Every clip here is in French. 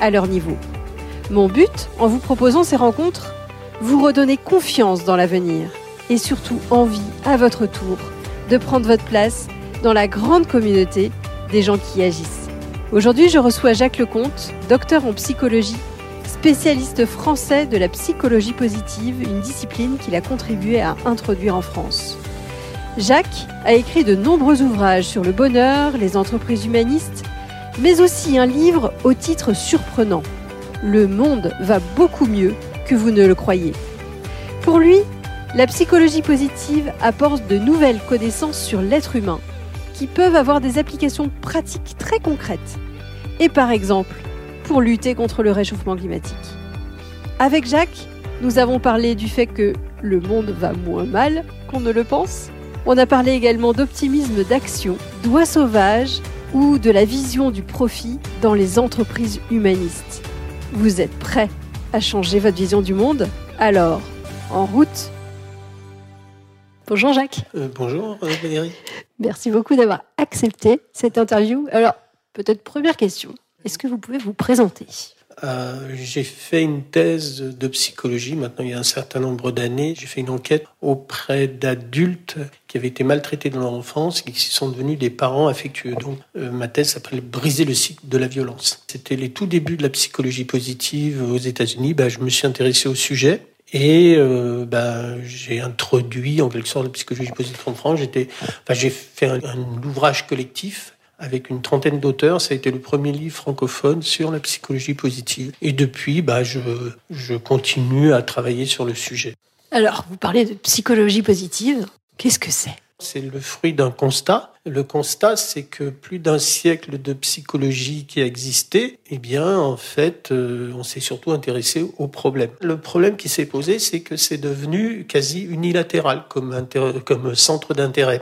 à leur niveau. Mon but, en vous proposant ces rencontres, vous redonner confiance dans l'avenir et surtout envie, à votre tour, de prendre votre place dans la grande communauté des gens qui agissent. Aujourd'hui, je reçois Jacques Lecomte, docteur en psychologie, spécialiste français de la psychologie positive, une discipline qu'il a contribué à introduire en France. Jacques a écrit de nombreux ouvrages sur le bonheur, les entreprises humanistes, mais aussi un livre au titre surprenant. Le monde va beaucoup mieux que vous ne le croyez. Pour lui, la psychologie positive apporte de nouvelles connaissances sur l'être humain qui peuvent avoir des applications pratiques très concrètes. Et par exemple, pour lutter contre le réchauffement climatique. Avec Jacques, nous avons parlé du fait que le monde va moins mal qu'on ne le pense. On a parlé également d'optimisme d'action, d'oie sauvage ou de la vision du profit dans les entreprises humanistes. Vous êtes prêt à changer votre vision du monde? Alors, en route Bonjour Jacques. Euh, bonjour euh, Valérie. Merci beaucoup d'avoir accepté cette interview. Alors, peut-être première question. Est-ce que vous pouvez vous présenter? Euh, j'ai fait une thèse de psychologie, maintenant il y a un certain nombre d'années. J'ai fait une enquête auprès d'adultes qui avaient été maltraités dans leur enfance et qui sont devenus des parents affectueux. Donc euh, ma thèse s'appelle Briser le cycle de la violence. C'était les tout débuts de la psychologie positive aux États-Unis. Bah, je me suis intéressé au sujet. Et euh, bah, j'ai introduit en quelque sorte la psychologie positive en France. J'ai fait un ouvrage collectif avec une trentaine d'auteurs. Ça a été le premier livre francophone sur la psychologie positive. Et depuis, bah, je, je continue à travailler sur le sujet. Alors, vous parlez de psychologie positive. Qu'est-ce que c'est? C'est le fruit d'un constat. Le constat, c'est que plus d'un siècle de psychologie qui a existé, eh bien, en fait, euh, on s'est surtout intéressé au problème. Le problème qui s'est posé, c'est que c'est devenu quasi unilatéral comme, comme centre d'intérêt.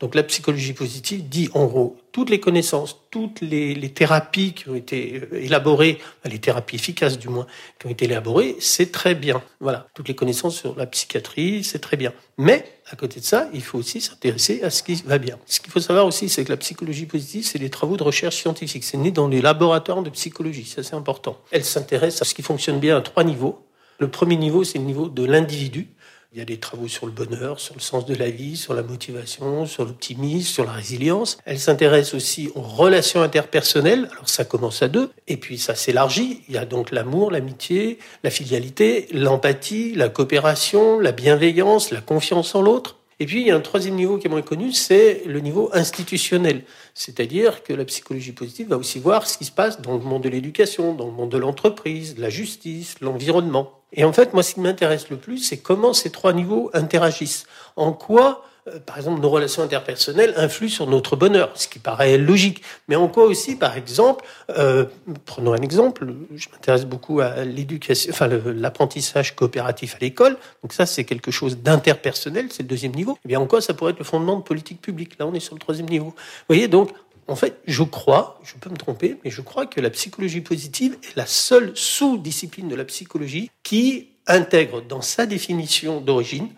Donc la psychologie positive dit en gros toutes les connaissances, toutes les, thérapies qui ont été euh, élaborées, les thérapies efficaces du moins, qui ont été élaborées, c'est très bien. Voilà, toutes les connaissances sur la psychiatrie, c'est très bien. Mais à côté de ça, il faut aussi s'intéresser à ce qui va bien. Ce qu'il faut savoir aussi, c'est que la psychologie positive, c'est des travaux de recherche scientifique. C'est né dans les laboratoires de psychologie, ça c'est important. Elle s'intéresse à ce qui fonctionne bien à trois niveaux. Le premier niveau, c'est le niveau de l'individu. Il y a des travaux sur le bonheur, sur le sens de la vie, sur la motivation, sur l'optimisme, sur la résilience. Elle s'intéresse aussi aux relations interpersonnelles. Alors ça commence à deux, et puis ça s'élargit. Il y a donc l'amour, l'amitié, la fidélité, l'empathie, la coopération, la bienveillance, la confiance en l'autre. Et puis, il y a un troisième niveau qui est moins connu, c'est le niveau institutionnel. C'est-à-dire que la psychologie positive va aussi voir ce qui se passe dans le monde de l'éducation, dans le monde de l'entreprise, de la justice, l'environnement. Et en fait, moi, ce qui m'intéresse le plus, c'est comment ces trois niveaux interagissent. En quoi euh, par exemple, nos relations interpersonnelles influent sur notre bonheur, ce qui paraît logique. Mais en quoi aussi, par exemple, euh, prenons un exemple, je m'intéresse beaucoup à l'éducation, enfin l'apprentissage coopératif à l'école. Donc ça, c'est quelque chose d'interpersonnel, c'est le deuxième niveau. Eh bien, en quoi ça pourrait être le fondement de politique publique? Là, on est sur le troisième niveau. Vous voyez, donc en fait, je crois, je peux me tromper, mais je crois que la psychologie positive est la seule sous-discipline de la psychologie qui intègre dans sa définition d'origine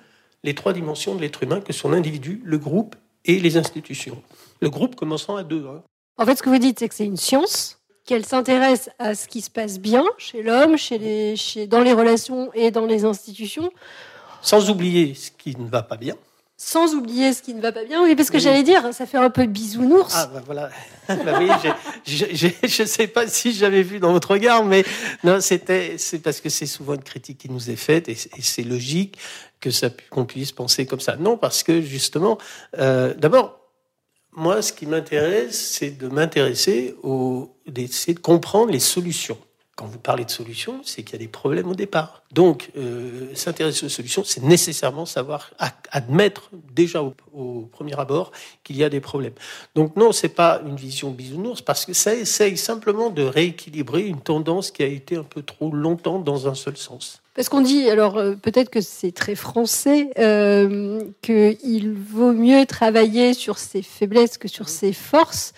les trois dimensions de l'être humain que sont l'individu, le groupe et les institutions. Le groupe commençant à deux. Hein. En fait, ce que vous dites, c'est que c'est une science, qu'elle s'intéresse à ce qui se passe bien chez l'homme, chez les, chez, dans les relations et dans les institutions. Sans oublier ce qui ne va pas bien. Sans oublier ce qui ne va pas bien, oui, parce que j'allais dire, ça fait un peu bisounours. Ah, ben voilà. bah oui, je ne sais pas si j'avais vu dans votre regard, mais non, c'était, c'est parce que c'est souvent une critique qui nous est faite et, et c'est logique que ça qu'on puisse penser comme ça. Non, parce que justement, euh, d'abord, moi, ce qui m'intéresse, c'est de m'intéresser au, d'essayer de comprendre les solutions. Quand vous parlez de solutions, c'est qu'il y a des problèmes au départ. Donc, euh, s'intéresser aux solutions, c'est nécessairement savoir admettre déjà au, premier abord qu'il y a des problèmes. Donc non, c'est pas une vision bisounours parce que ça essaye simplement de rééquilibrer une tendance qui a été un peu trop longtemps dans un seul sens. Parce qu'on dit, alors euh, peut-être que c'est très français, euh, qu'il vaut mieux travailler sur ses faiblesses que sur ses forces.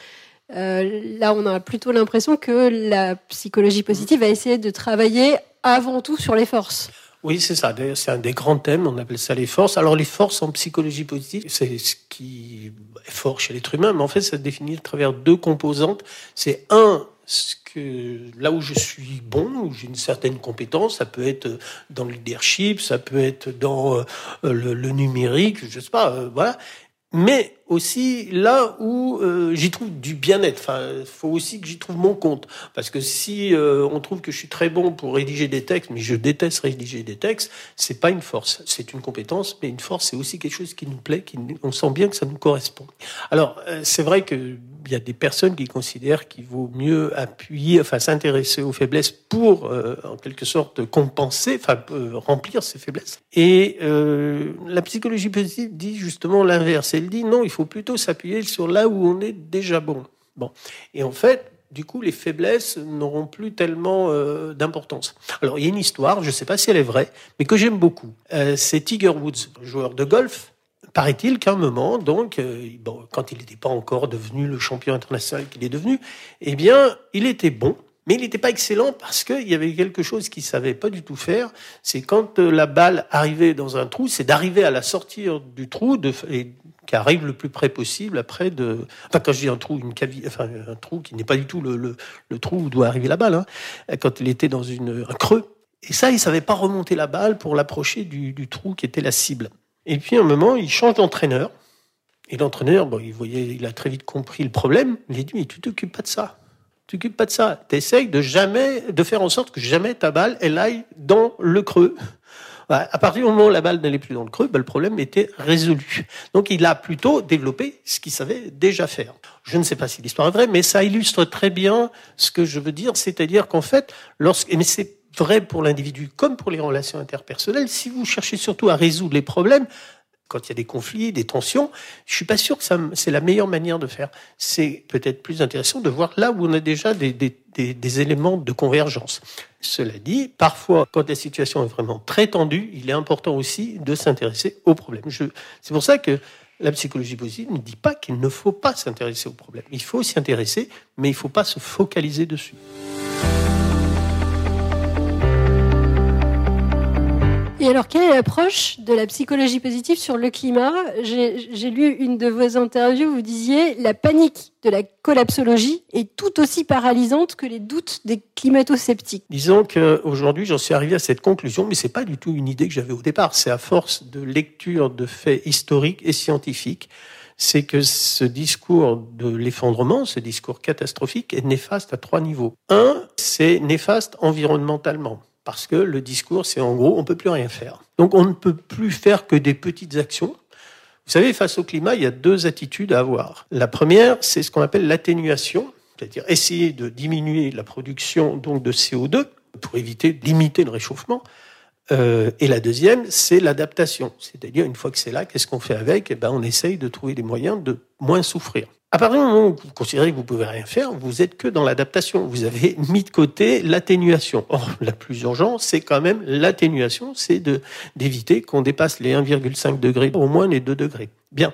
Euh, là, on a plutôt l'impression que la psychologie positive va essayer de travailler avant tout sur les forces. Oui, c'est ça. C'est un des grands thèmes. On appelle ça les forces. Alors, les forces en psychologie positive, c'est ce qui est fort chez l'être humain, mais en fait, ça se définit à travers deux composantes. C'est un, ce que là où je suis bon, où j'ai une certaine compétence, ça peut être dans le leadership, ça peut être dans euh, le, le numérique, je sais pas, euh, voilà mais aussi là où euh, j'y trouve du bien-être. Enfin, faut aussi que j'y trouve mon compte. Parce que si euh, on trouve que je suis très bon pour rédiger des textes, mais je déteste rédiger des textes, c'est pas une force, c'est une compétence, mais une force, c'est aussi quelque chose qui nous plaît, qui on sent bien que ça nous correspond. Alors, euh, c'est vrai que il y a des personnes qui considèrent qu'il vaut mieux appuyer, enfin s'intéresser aux faiblesses pour, en quelque sorte, compenser, enfin remplir ces faiblesses. Et la psychologie positive dit justement l'inverse elle dit non, il faut plutôt s'appuyer sur là où on est déjà bon. Bon. Et en fait, du coup, les faiblesses n'auront plus tellement euh, d'importance. Alors, il y a une histoire, je ne sais pas si elle est vraie, mais que j'aime beaucoup. Euh, c'est Tiger Woods, joueur de golf. Paraît-il qu'à un moment, donc, euh, bon, quand il n'était pas encore devenu le champion international qu'il est devenu, eh bien, il était bon, mais il n'était pas excellent parce qu'il y avait quelque chose qu'il savait pas du tout faire. C'est quand la balle arrivait dans un trou, c'est d'arriver à la sortir du trou de, qui arrive le plus près possible après de. Enfin, quand je dis un trou, une cavité, enfin un trou qui n'est pas du tout le, le, trou où doit arriver la balle. Hein, quand il était dans une, un creux. Et ça, il savait pas remonter la balle pour l'approcher du, du, trou qui était la cible. Et puis, à un moment, il change d'entraîneur. Et l'entraîneur, bon, il voyait, il a très vite compris le problème. Il a dit, mais tu t'occupes pas de ça. Tu t'occupes pas de ça. Tu essayes de jamais, de faire en sorte que jamais ta balle, elle aille dans le creux. À partir du moment où la balle n'allait plus dans le creux, ben, le problème était résolu. Donc il a plutôt développé ce qu'il savait déjà faire. Je ne sais pas si l'histoire est vraie, mais ça illustre très bien ce que je veux dire, c'est-à-dire qu'en fait, lorsque, mais c'est vrai pour l'individu comme pour les relations interpersonnelles, si vous cherchez surtout à résoudre les problèmes, quand il y a des conflits, des tensions, je suis pas sûr que c'est la meilleure manière de faire. C'est peut-être plus intéressant de voir là où on a déjà des, éléments de convergence. Cela dit, parfois, quand la situation est vraiment très tendue, il est important aussi de s'intéresser aux problèmes. C'est pour ça que la psychologie positive ne dit pas qu'il ne faut pas s'intéresser aux problèmes. Il faut s'y intéresser, mais il ne faut pas se focaliser dessus. Et alors, quelle est l'approche de la psychologie positive sur le climat? J'ai lu une de vos interviews, vous disiez la panique de la collapsologie est tout aussi paralysante que les doutes des climato-sceptiques. Disons qu'aujourd'hui, j'en suis arrivé à cette conclusion, mais c'est pas du tout une idée que j'avais au départ. C'est à force de lecture de faits historiques et scientifiques c'est que ce discours de l'effondrement, ce discours catastrophique, est néfaste à trois niveaux. Un, c'est néfaste environnementalement parce que le discours, c'est en gros, on peut plus rien faire. Donc on ne peut plus faire que des petites actions. Vous savez, face au climat, il y a deux attitudes à avoir. La première, c'est ce qu'on appelle l'atténuation, c'est-à-dire essayer de diminuer la production donc de CO2 pour éviter, limiter le réchauffement. Euh, et la deuxième, c'est l'adaptation, c'est-à-dire une fois que c'est là, qu'est-ce qu'on fait avec? Eh ben, on essaye de trouver des moyens de moins souffrir. À partir du moment où vous considérez que vous pouvez rien faire, vous êtes que dans l'adaptation. Vous avez mis de côté l'atténuation. Or, la plus urgente, c'est quand même l'atténuation, c'est d'éviter qu'on dépasse les 1,5 degrés, au moins les 2 degrés. Bien.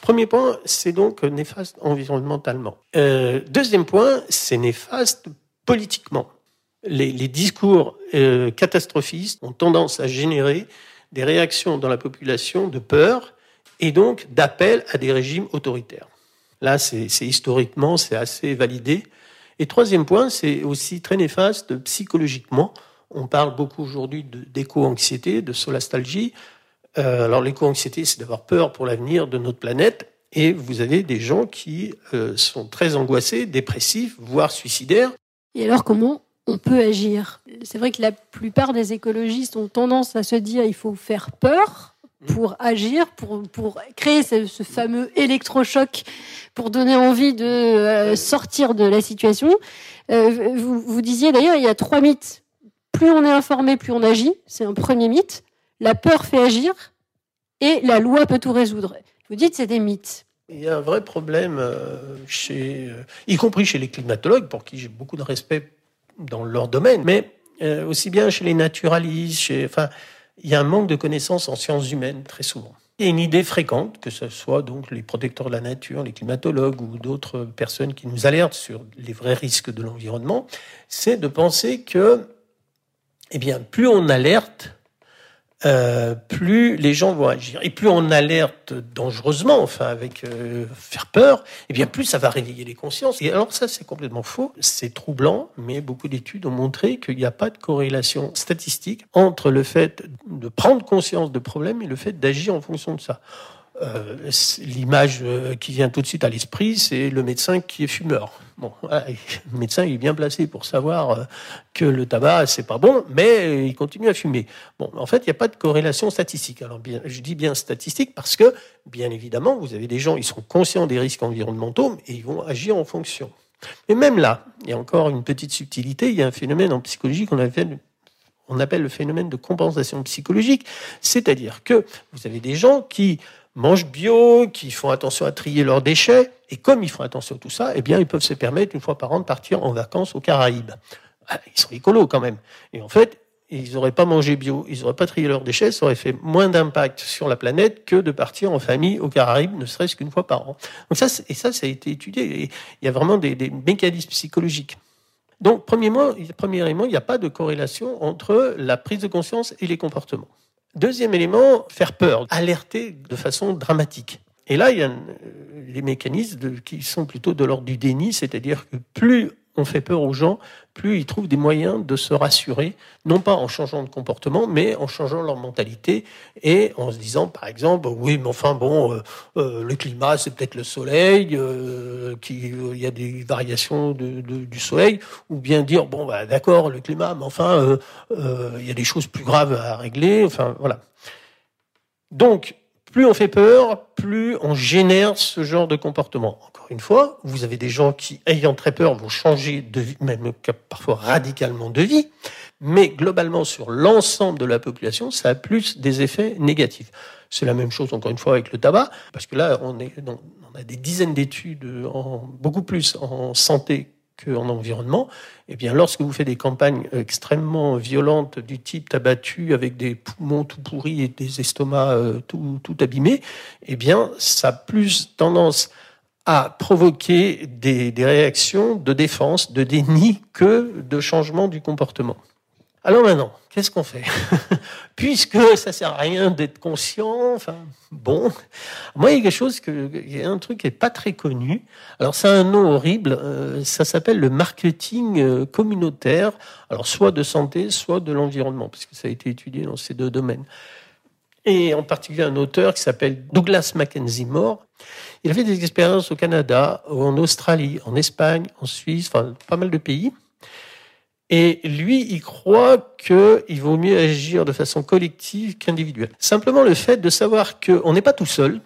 Premier point, c'est donc néfaste environnementalement. Euh, deuxième point, c'est néfaste politiquement. Les, les discours euh, catastrophistes ont tendance à générer des réactions dans la population de peur et donc d'appel à des régimes autoritaires. Là, c'est historiquement, c'est assez validé. Et troisième point, c'est aussi très néfaste psychologiquement. On parle beaucoup aujourd'hui d'éco-anxiété, de solastalgie. Euh, alors l'éco-anxiété, c'est d'avoir peur pour l'avenir de notre planète. Et vous avez des gens qui euh, sont très angoissés, dépressifs, voire suicidaires. Et alors comment on peut agir? C'est vrai que la plupart des écologistes ont tendance à se dire il faut faire peur pour agir, pour, pour créer ce, fameux électrochoc, pour donner envie de euh, sortir de la situation. Euh, vous, vous disiez d'ailleurs, il y a trois mythes. Plus on est informé, plus on agit. C'est un premier mythe. La peur fait agir et la loi peut tout résoudre. Vous dites c'est des mythes. Il y a un vrai problème, euh, chez, y compris chez les climatologues, pour qui j'ai beaucoup de respect dans leur domaine, mais aussi bien chez les naturalistes, chez, enfin, il y a un manque de connaissances en sciences humaines très souvent. A une idée fréquente, que ce soit donc les protecteurs de la nature, les climatologues ou d'autres personnes qui nous alertent sur les vrais risques de l'environnement, c'est de penser que, eh bien, plus on alerte, euh, plus les gens vont agir. Et plus on alerte dangereusement, enfin avec euh, faire peur, et eh bien plus ça va réveiller les consciences. Et alors ça, c'est complètement faux. C'est troublant, mais beaucoup d'études ont montré qu'il n'y a pas de corrélation statistique entre le fait de prendre conscience de problèmes et le fait d'agir en fonction de ça. Euh, l'image euh, qui vient tout de suite à l'esprit, c'est le médecin qui est fumeur. Bon, le médecin il est bien placé pour savoir euh, que le tabac c'est pas bon, mais il continue à fumer. Bon, en fait, il n'y a pas de corrélation statistique. Alors, je dis bien statistique parce que, bien évidemment, vous avez des gens, ils sont conscients des risques environnementaux et ils vont agir en fonction. Mais même là, il y a encore une petite subtilité. Il y a un phénomène en psychologie qu'on appelle on appelle le phénomène de compensation psychologique, c'est-à-dire que vous avez des gens qui mangent bio, qui font attention à trier leurs déchets. Et comme ils font attention à tout ça, eh bien, ils peuvent se permettre une fois par an de partir en vacances aux Caraïbes. Ah, ils sont écolos quand même. Et en fait, ils n'auraient pas mangé bio, ils n'auraient pas trié leurs déchets, ça aurait fait moins d'impact sur la planète que de partir en famille aux Caraïbes, ne serait-ce qu'une fois par an. Donc ça, et ça, ça a été étudié. Il y a vraiment des, mécanismes psychologiques. Donc, premièrement, il n'y a pas de corrélation entre la prise de conscience et les comportements. Deuxième élément, faire peur, alerter de façon dramatique. Et là, il y a les mécanismes qui sont plutôt de l'ordre du déni, c'est-à-dire que plus on fait peur aux gens, plus ils trouvent des moyens de se rassurer, non pas en changeant de comportement, mais en changeant leur mentalité et en se disant, par exemple, oui, mais enfin bon, euh, euh, le climat, c'est peut-être le soleil, euh, il y a des variations du soleil, ou bien dire, bon, bah, d'accord, le climat, mais enfin, il y a des choses plus graves à régler, enfin, voilà. Donc, plus on fait peur, plus on génère ce genre de comportement. Encore une fois, vous avez des gens qui, ayant très peur, vont changer de vie, même parfois radicalement de vie, mais globalement sur l'ensemble de la population, ça a plus des effets négatifs. C'est la même chose encore une fois avec le tabac, parce que là, on, a des dizaines d'études, beaucoup plus en santé qu'en environnement, eh bien, lorsque vous faites des campagnes extrêmement violentes du type tabattu avec des poumons tout pourris et des estomacs euh, tout, tout abîmés, eh bien, ça a plus tendance à provoquer des, des réactions de défense, de déni que de changement du comportement. Alors maintenant, qu'est-ce qu'on fait Puisque ça sert à rien d'être conscient, enfin, bon. Moi, il y a quelque chose que, il y a un truc qui est pas très connu. Alors, c'est un nom horrible. Euh, ça s'appelle le marketing euh, communautaire. Alors, soit de santé, soit de l'environnement, parce que ça a été étudié dans ces deux domaines. Et en particulier un auteur qui s'appelle Douglas Mackenzie Moore. Il a fait des expériences au Canada, en Australie, en Espagne, en Suisse, enfin, pas mal de pays. Et lui, il croit qu'il vaut mieux agir de façon collective qu'individuelle. Simplement le fait de savoir qu'on n'est pas tout seul,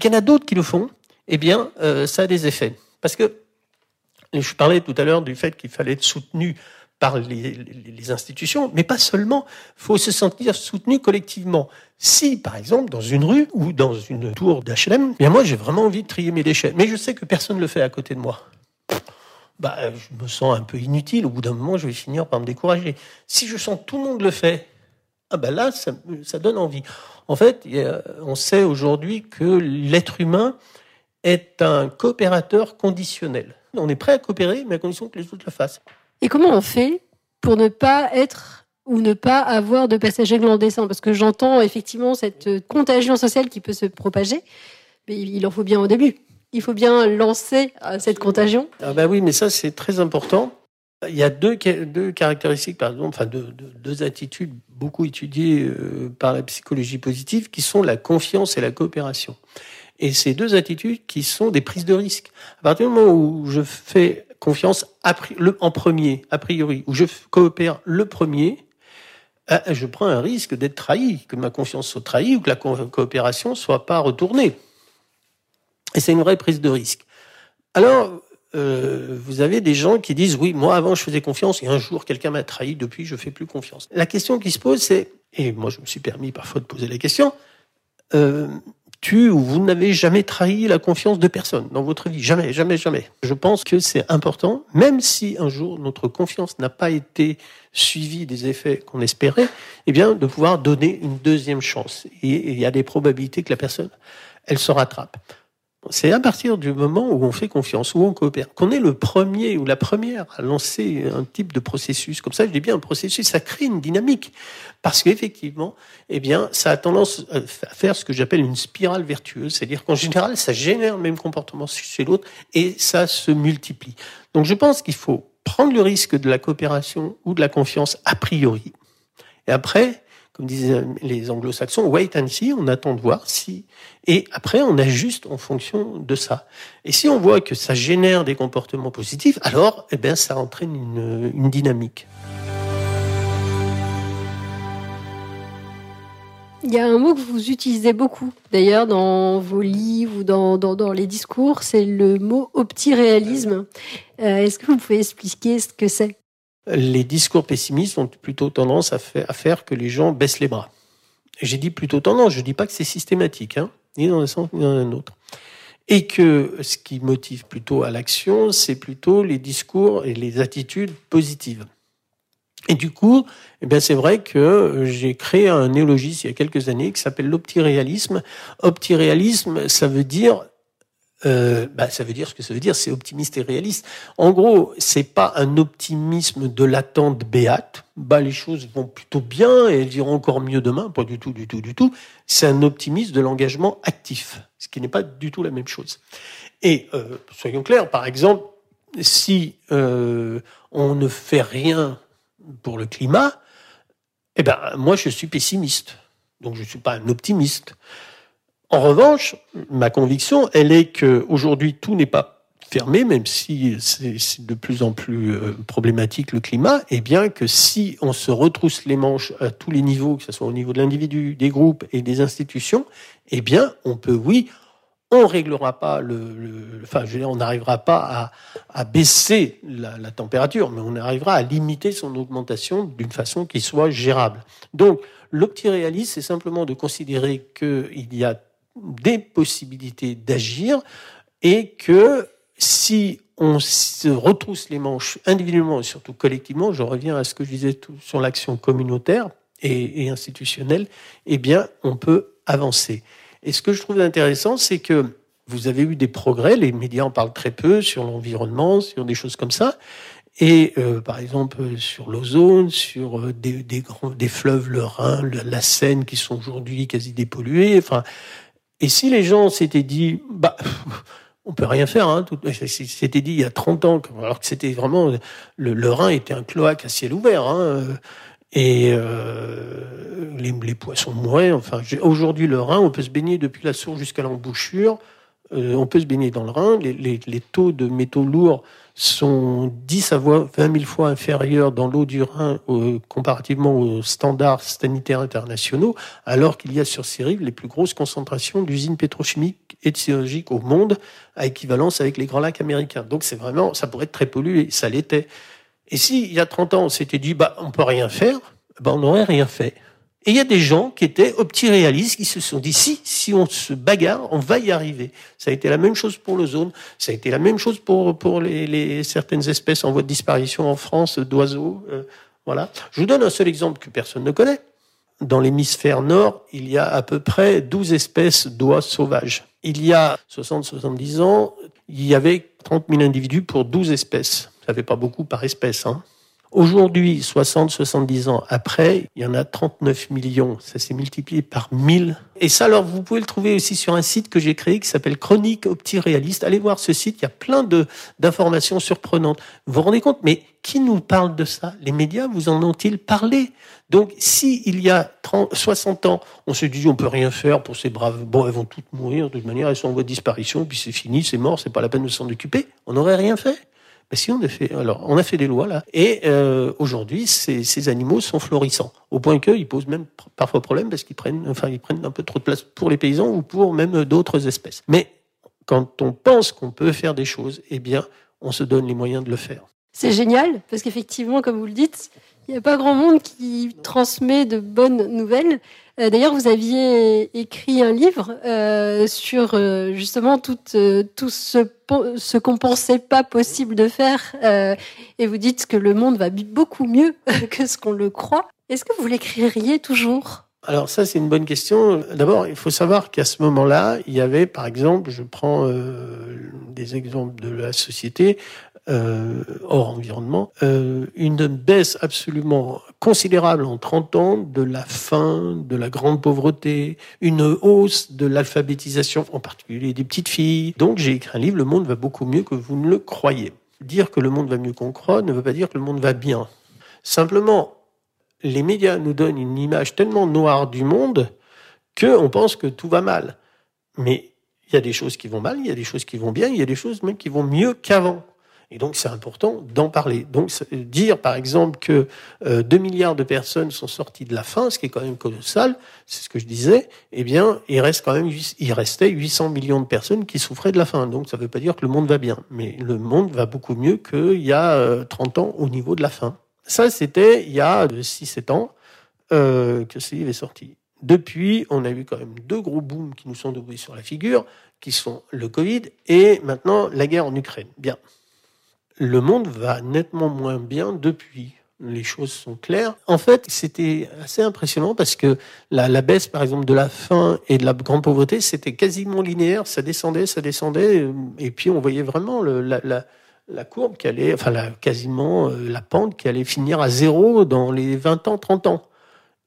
qu'il y en a d'autres qui le font, eh bien, euh, ça a des effets. Parce que je parlais tout à l'heure du fait qu'il fallait être soutenu par les, les, institutions, mais pas seulement. Il faut se sentir soutenu collectivement. Si, par exemple, dans une rue ou dans une tour d'HLM, eh bien moi j'ai vraiment envie de trier mes déchets, mais je sais que personne ne le fait à côté de moi bah, je me sens un peu inutile. Au bout d'un moment, je vais finir par me décourager. Si je sens que tout le monde le fait, ah ben là, ça, ça donne envie. En fait, on sait aujourd'hui que l'être humain est un coopérateur conditionnel. On est prêt à coopérer, mais à condition que les autres le fassent. Et comment on fait pour ne pas être ou ne pas avoir de passagers glandescents Parce que j'entends effectivement cette contagion sociale qui peut se propager, mais il en faut bien au début il faut bien lancer euh, cette contagion Ah ben oui, mais ça c'est très important. Il y a deux, deux caractéristiques, par exemple, enfin deux, deux, attitudes beaucoup étudiées euh, par la psychologie positive, qui sont la confiance et la coopération. Et ces deux attitudes qui sont des prises de risque. À partir du moment où je fais confiance en premier, a priori, où je coopère le premier, je prends un risque d'être trahi, que ma confiance soit trahie ou que la coopération soit pas retournée. Et c'est une vraie prise de risque. Alors, euh, vous avez des gens qui disent oui, moi avant je faisais confiance et un jour quelqu'un m'a trahi, depuis je fais plus confiance. La question qui se pose c'est, et moi je me suis permis parfois de poser la question, euh, tu ou vous n'avez jamais trahi la confiance de personne dans votre vie, jamais, jamais, jamais. Je pense que c'est important, même si un jour notre confiance n'a pas été suivie des effets qu'on espérait, eh bien de pouvoir donner une deuxième chance. Il y a des probabilités que la personne, elle se rattrape. C'est à partir du moment où on fait confiance, où on coopère, qu'on est le premier ou la première à lancer un type de processus comme ça. Je dis bien un processus, ça crée une dynamique parce qu'effectivement, eh bien, ça a tendance à faire ce que j'appelle une spirale vertueuse, c'est-à-dire qu'en général, ça génère le même comportement chez l'autre et ça se multiplie. Donc, je pense qu'il faut prendre le risque de la coopération ou de la confiance a priori. Et après, comme disaient les anglo-saxons, wait and see, on attend de voir si, et après on ajuste en fonction de ça. Et si on voit que ça génère des comportements positifs, alors, eh bien, ça entraîne une, une dynamique. Il y a un mot que vous utilisez beaucoup, d'ailleurs, dans vos livres ou dans, dans, dans les discours, c'est le mot optiréalisme. Euh, Est-ce que vous pouvez expliquer ce que c'est? Les discours pessimistes ont plutôt tendance à faire, que les gens baissent les bras. J'ai dit plutôt tendance, je ne dis pas que c'est systématique, hein, ni dans un sens ni dans un autre. Et que ce qui motive plutôt à l'action, c'est plutôt les discours et les attitudes positives. Et du coup, eh bien c'est vrai que j'ai créé un néologisme il y a quelques années qui s'appelle l'optiréalisme. Optiréalisme, ça veut dire euh, bah, ça veut dire ce que ça veut dire, c'est optimiste et réaliste. En gros, c'est pas un optimisme de l'attente béate. Bah, les choses vont plutôt bien et elles iront encore mieux demain. Pas du tout, du tout, du tout. C'est un optimisme de l'engagement actif, ce qui n'est pas du tout la même chose. Et euh, soyons clairs, par exemple, si euh, on ne fait rien pour le climat, eh ben moi je suis pessimiste. Donc je suis pas un optimiste. En revanche, ma conviction, elle est que aujourd'hui tout n'est pas fermé, même si c'est de plus en plus euh, problématique le climat, et bien que si on se retrousse les manches à tous les niveaux, que ce soit au niveau de l'individu, des groupes et des institutions, eh bien on peut, oui, on réglera pas le, enfin, je veux dire, on n'arrivera pas à, à baisser la, température, mais on arrivera à limiter son augmentation d'une façon qui soit gérable. Donc, l'optiréalisme, c'est simplement de considérer qu'il y a des possibilités d'agir et que si on se retrousse les manches individuellement et surtout collectivement, je reviens à ce que je disais sur l'action communautaire et, institutionnelle, eh bien, on peut avancer. Et ce que je trouve intéressant, c'est que vous avez eu des progrès, les médias en parlent très peu sur l'environnement, sur des choses comme ça, et euh, par exemple sur l'ozone, sur euh, des, des, grands, des fleuves, le Rhin, la Seine, qui sont aujourd'hui quasi dépollués. Enfin, et si les gens s'étaient dit, bah, on peut rien faire, hein, c'était dit il y a 30 ans, alors que c'était vraiment, le, Rhin était un cloaque à ciel ouvert, hein, et euh, les, les, poissons mouraient. Enfin, aujourd'hui, le Rhin, on peut se baigner depuis la source jusqu'à l'embouchure. Euh, on peut se baigner dans le Rhin. Les, taux de métaux lourds sont 10 à 20 000 fois inférieurs dans l'eau du Rhin comparativement aux standards sanitaires internationaux, alors qu'il y a sur ces rives les plus grosses concentrations d'usines pétrochimiques et sidérurgiques au monde, à équivalence avec les grands lacs américains. Donc c'est vraiment, ça pourrait être très pollué, ça l'était. Et si, il y a 30 ans, on s'était dit, bah, on peut rien faire, bah, on n'aurait rien fait. Et il y a des gens qui étaient optiréalistes, qui se sont dit, si, si on se bagarre, on va y arriver. Ça a été la même chose pour l'ozone, ça a été la même chose pour, pour les, les certaines espèces en voie de disparition en France, d'oiseaux. Euh, voilà. Je vous donne un seul exemple que personne ne connaît. Dans l'hémisphère nord, il y a à peu près 12 espèces d'oies sauvages. Il y a 60-70 ans, il y avait 30 000 individus pour 12 espèces. Ça fait pas beaucoup par espèce, hein. Aujourd'hui, 60-70 ans après, il y en a 39 millions. Ça s'est multiplié par 1000. Et ça, alors, vous pouvez le trouver aussi sur un site que j'ai créé qui s'appelle Chronique Opti-Réaliste. Allez voir ce site, il y a plein de, d'informations surprenantes. Vous vous rendez compte, mais qui nous parle de ça? Les médias vous en ont-ils parlé? Donc, si il y a 30, 60 ans, on se dit on peut rien faire pour ces braves, bon, elles vont toutes mourir de toute manière, elles sont en voie de disparition, puis c'est fini, c'est mort, c'est pas la peine de s'en occuper, on n'aurait rien fait. Ben, si on a fait, des lois là, et euh, aujourd'hui ces, animaux sont florissants, au point qu'ils posent même parfois problème parce qu'ils prennent, enfin prennent un peu trop de place pour les paysans ou pour même d'autres espèces. Mais quand on pense qu'on peut faire des choses, eh bien on se donne les moyens de le faire. C'est génial parce qu'effectivement, comme vous le dites, il n'y a pas grand monde qui transmet de bonnes nouvelles. Euh, d'ailleurs, vous aviez écrit un livre euh, sur euh, justement tout, ce, ce qu'on pensait pas possible de faire, et vous dites que le monde va beaucoup mieux que ce qu'on le croit. Est-ce que vous l'écririez toujours? Alors ça, c'est une bonne question. D'abord, il faut savoir qu'à ce moment-là, il y avait, par exemple, je prends des exemples de la société, euh, hors environnement, euh, une baisse absolument considérable en 30 ans de la faim, de la grande pauvreté, une hausse de l'alphabétisation, en particulier des petites filles. Donc j'ai écrit un livre, Le monde va beaucoup mieux que vous ne le croyez. Dire que le monde va mieux qu'on croit ne veut pas dire que le monde va bien. Simplement, les médias nous donnent une image tellement noire du monde qu'on pense que tout va mal. Mais il y a des choses qui vont mal, il y a des choses qui vont bien, il y a des choses même qui vont mieux qu'avant. Et donc c'est important d'en parler. Donc dire par exemple que euh, 2 milliards de personnes sont sorties de la faim, ce qui est quand même colossal, c'est ce que je disais, eh bien il reste quand même il restait 800 millions de personnes qui souffraient de la faim. Donc ça ne veut pas dire que le monde va bien, mais le monde va beaucoup mieux qu'il y a 30 euh, ans au niveau de la faim. Ça c'était il y a 6-7 ans euh, que ce livre est sorti. Depuis, on a eu quand même deux gros booms qui nous sont tombés sur la figure, qui sont le Covid et maintenant la guerre en Ukraine. Bien le monde va nettement moins bien depuis. Les choses sont claires. En fait, c'était assez impressionnant parce que la, baisse, par exemple, de la faim et de la grande pauvreté, c'était quasiment linéaire. Ça descendait, ça descendait, et puis on voyait vraiment la, la, courbe qui allait, enfin, quasiment euh, la pente qui allait finir à zéro dans les 20 ans, 30 ans.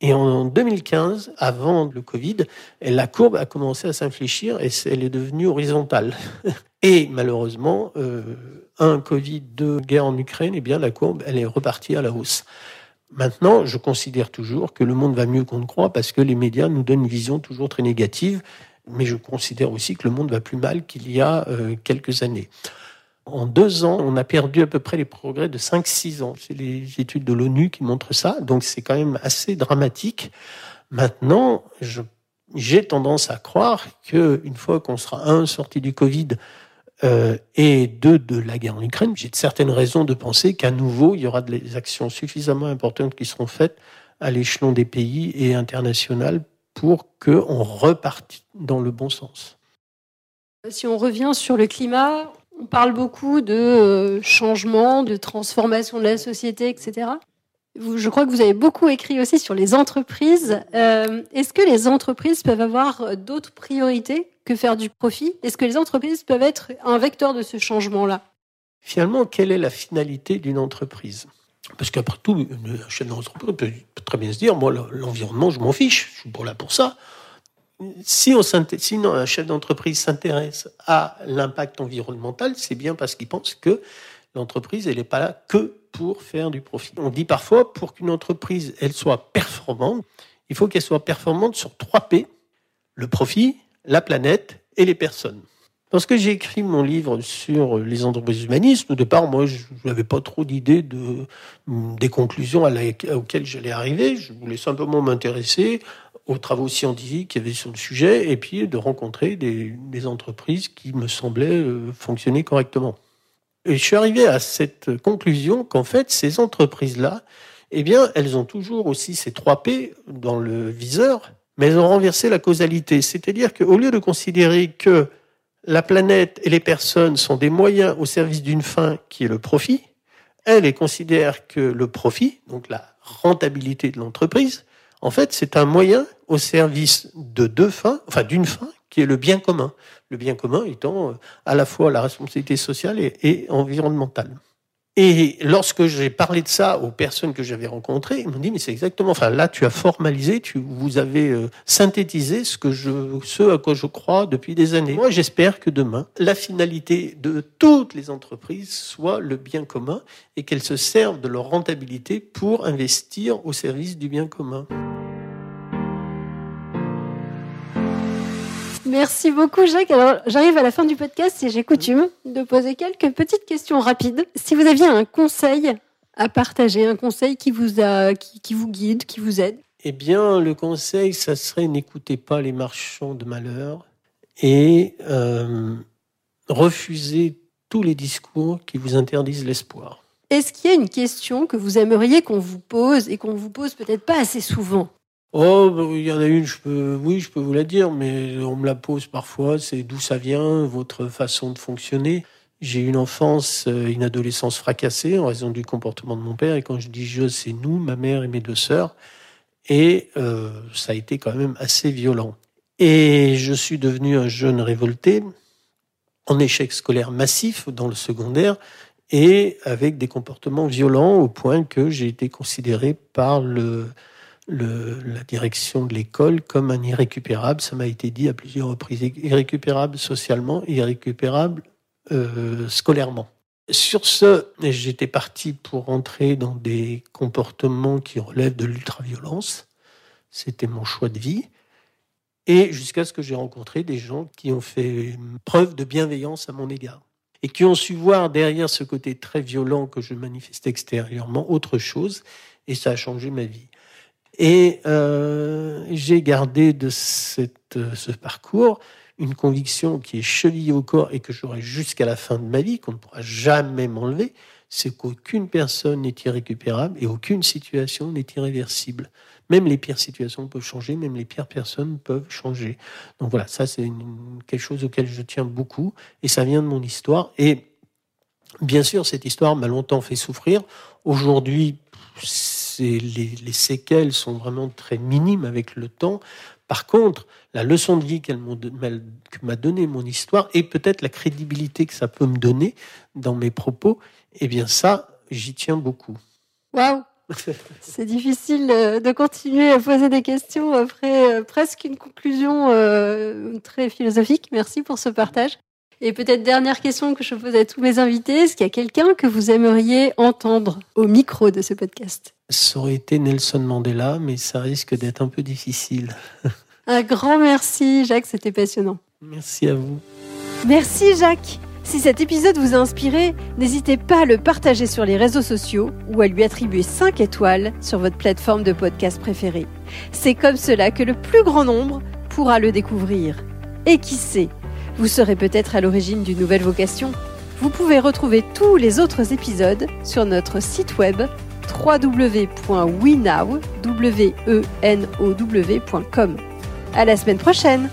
Et en 2015, avant le Covid, la courbe a commencé à s'infléchir et elle est devenue horizontale. Et malheureusement, euh, un Covid, deux guerre en Ukraine, eh bien la courbe, elle est repartie à la hausse. Maintenant, je considère toujours que le monde va mieux qu'on ne croit parce que les médias nous donnent une vision toujours très négative, mais je considère aussi que le monde va plus mal qu'il y a euh, quelques années. En deux ans, on a perdu à peu près les progrès de 5-6 ans. C'est les études de l'ONU qui montrent ça, donc c'est quand même assez dramatique. Maintenant, j'ai tendance à croire qu'une fois qu'on sera un sorti du Covid euh, et deux de la guerre en Ukraine, j'ai certaines raisons de penser qu'à nouveau il y aura des actions suffisamment importantes qui seront faites à l'échelon des pays et international pour qu'on reparte dans le bon sens. Si on revient sur le climat, on parle beaucoup de euh, changement, de transformation de la société, etc. Je crois que vous avez beaucoup écrit aussi sur les entreprises. Euh, est-ce que les entreprises peuvent avoir d'autres priorités que faire du profit? Est-ce que les entreprises peuvent être un vecteur de ce changement-là? Finalement, quelle est la finalité d'une entreprise? Parce qu'après tout, un chef d'entreprise peut très bien se dire, moi, l'environnement, je m'en fiche, je suis pour là pour ça si, un chef d'entreprise s'intéresse à l'impact environnemental, c'est bien parce qu'il pense que l'entreprise, elle n'est pas là que pour faire du profit. On dit parfois, pour qu'une entreprise, elle soit performante, il faut qu'elle soit performante sur trois P, le profit, la planète et les personnes. Lorsque j'ai écrit mon livre sur les entreprises humanistes, au départ, moi, je n'avais pas trop d'idées de, des conclusions auxquelles j'allais arriver. Je voulais simplement m'intéresser aux travaux scientifiques qu'il y avait sur le sujet et puis de rencontrer des, des entreprises qui me semblaient euh, fonctionner correctement. Et je suis arrivé à cette conclusion qu'en fait, ces entreprises-là, eh bien, elles ont toujours aussi ces trois P dans le viseur, mais elles ont renversé la causalité. C'est-à-dire qu'au lieu de considérer que la planète et les personnes sont des moyens au service d'une fin qui est le profit, elles considèrent que le profit, donc la rentabilité de l'entreprise, en fait, c'est un moyen au service de deux fins, enfin d'une fin, qui est le bien commun. Le bien commun étant euh, à la fois la responsabilité sociale et, environnementale. Et lorsque j'ai parlé de ça aux personnes que j'avais rencontrées, ils m'ont dit mais c'est exactement. Enfin là, tu as formalisé, tu vous avez euh, synthétisé ce que je, ce à quoi je crois depuis des années. Moi, j'espère que demain, la finalité de toutes les entreprises soit le bien commun et qu'elles se servent de leur rentabilité pour investir au service du bien commun. Merci beaucoup, Jacques. Alors, j'arrive à la fin du podcast et j'ai coutume de poser quelques petites questions rapides. Si vous aviez un conseil à partager, un conseil qui vous a, qui, vous guide, qui vous aide. Eh bien, le conseil, ça serait n'écoutez pas les marchands de malheur et euh, refusez tous les discours qui vous interdisent l'espoir. Est-ce qu'il y a une question que vous aimeriez qu'on vous pose et qu'on vous pose peut-être pas assez souvent? Oh, bah, il y en a une, je peux, oui, je peux vous la dire, mais on me la pose parfois. C'est d'où ça vient, votre façon de fonctionner. J'ai une enfance, euh, une adolescence fracassée en raison du comportement de mon père. Et quand je dis je, c'est nous, ma mère et mes deux sœurs. Et euh, ça a été quand même assez violent. Et je suis devenu un jeune révolté, en échec scolaire massif dans le secondaire et avec des comportements violents au point que j'ai été considéré par le, la direction de l'école comme un irrécupérable. Ça m'a été dit à plusieurs reprises. Irrécupérable socialement, irrécupérable euh, scolairement. Sur ce, j'étais parti pour entrer dans des comportements qui relèvent de l'ultraviolence. C'était mon choix de vie. Et jusqu'à ce que j'ai rencontré des gens qui ont fait preuve de bienveillance à mon égard et qui ont su voir derrière ce côté très violent que je manifestais extérieurement autre chose, et ça a changé ma vie. Et euh, j'ai gardé de cette, ce parcours une conviction qui est chevillée au corps et que j'aurai jusqu'à la fin de ma vie, qu'on ne pourra jamais m'enlever, c'est qu'aucune personne n'est irrécupérable et aucune situation n'est irréversible. Même les pires situations peuvent changer, même les pires personnes peuvent changer. Donc voilà, ça c'est quelque chose auquel je tiens beaucoup et ça vient de mon histoire. Et bien sûr, cette histoire m'a longtemps fait souffrir. Aujourd'hui, les, les séquelles sont vraiment très minimes avec le temps. Par contre, la leçon de vie qu'elle m'a donné mon histoire et peut-être la crédibilité que ça peut me donner dans mes propos, eh bien ça, j'y tiens beaucoup. Waouh C'est difficile de continuer à poser des questions après euh, presque une conclusion euh, très philosophique. Merci pour ce partage. Et peut-être dernière question que je pose à tous mes invités, est-ce qu'il y a quelqu'un que vous aimeriez entendre au micro de ce podcast? Ça aurait été Nelson Mandela, mais ça risque d'être un peu difficile. Un grand merci Jacques, c'était passionnant. Merci à vous. Merci Jacques. Si cet épisode vous a inspiré, n'hésitez pas à le partager sur les réseaux sociaux ou à lui attribuer 5 étoiles sur votre plateforme de podcast préférée. C'est comme cela que le plus grand nombre pourra le découvrir. Et qui sait, vous serez peut-être à l'origine d'une nouvelle vocation. Vous pouvez retrouver tous les autres épisodes sur notre site web www.wenow.com. À la semaine prochaine!